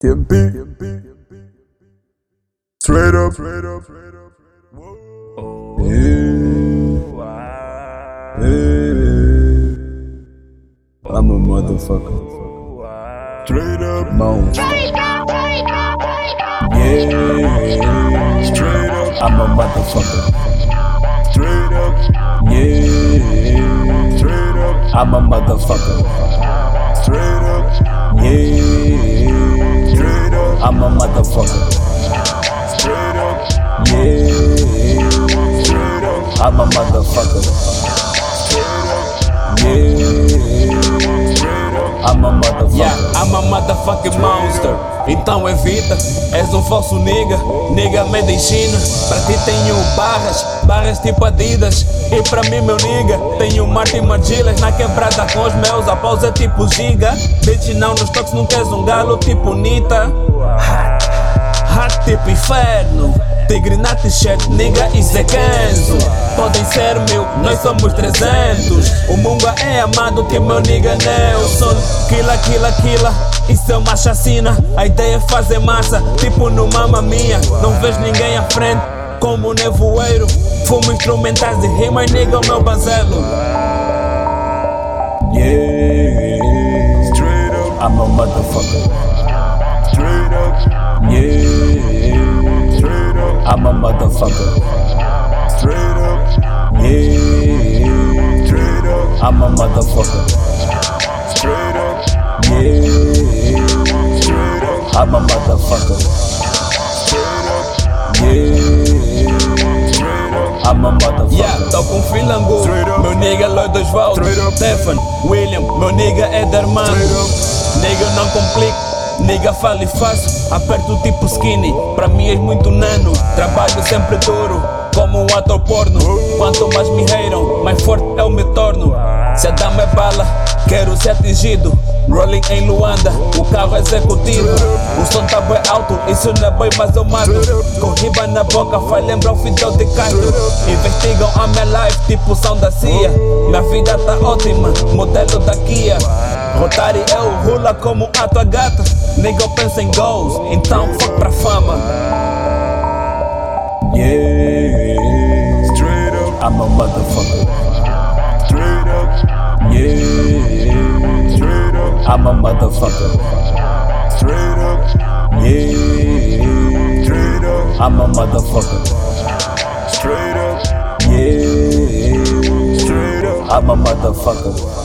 TMP. Straight up. Straight up. Straight up. Yeah. Yeah. I'm a motherfucker. Straight up. Moan. Yeah. Straight up. I'm a motherfucker. Straight up. Yeah. Straight up. I'm a motherfucker. Straight up. Yeah. I'm a motherfucker. Yeah. I'm a motherfucker. Yeah, I'm a motherfucking monster. Então evita, és um falso nigga. Nigga made in China. Pra ti tenho barras, barras tipo Adidas. E pra mim, meu nigga, tenho Martin Margilas na quebrada com os meus. A pausa é tipo giga. Bitch, não nos toques, não queres um galo tipo Nita. Hot, hot tipo inferno. Tigre na t-shirt, nigga, isso é Kenzo Podem ser mil, nós somos 300 O Munga é amado, que meu nigga Nelson Killa, killa, killa, isso é uma chacina A ideia é fazer massa, tipo no Mamma Mia Não vejo ninguém à frente, como nevoeiro Fumo instrumentais de rima e nigga, o meu banzelo Yeah. Straight up. I'm a motherfucker. Straight up. Yeah. I'm a motherfucker. Straight up. Yeah. Straight up. I'm a motherfucker. Straight up. Yeah. Straight up. I'm a motherfucker. Straight up. Yeah. Straight up. I'm a motherfucker. Yeah, tô com filango. Meu nigga é Lloyd up. Stefan, William, meu nigga é up. Nigga não complico Nigga fala e faço, aperto tipo skinny. Pra mim és muito nano, trabalho sempre duro Como um ator porno. Quanto mais me reiram, mais forte eu me torno. Se a dama é bala, quero ser atingido. Rolling em Luanda, o carro é executivo. O som tá bem alto, isso não é boi mas eu mato. Com riba na boca faz lembrar o Fidel de Castro. Investigam a minha life tipo som da CIA. Minha vida tá ótima, modelo da Kia Rotary eu rula como a tua gata Nigga eu penso em goals, então fuck pra fama Yeah. Straight up. I'm a motherfucker. Straight up. Yeah. Straight up. I'm a motherfucker. Straight up. Yeah. Straight up. I'm a motherfucker. Straight up. Yeah. Straight up. I'm a motherfucker.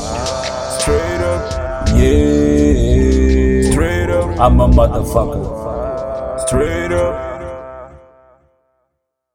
I'm a motherfucker. Straight up.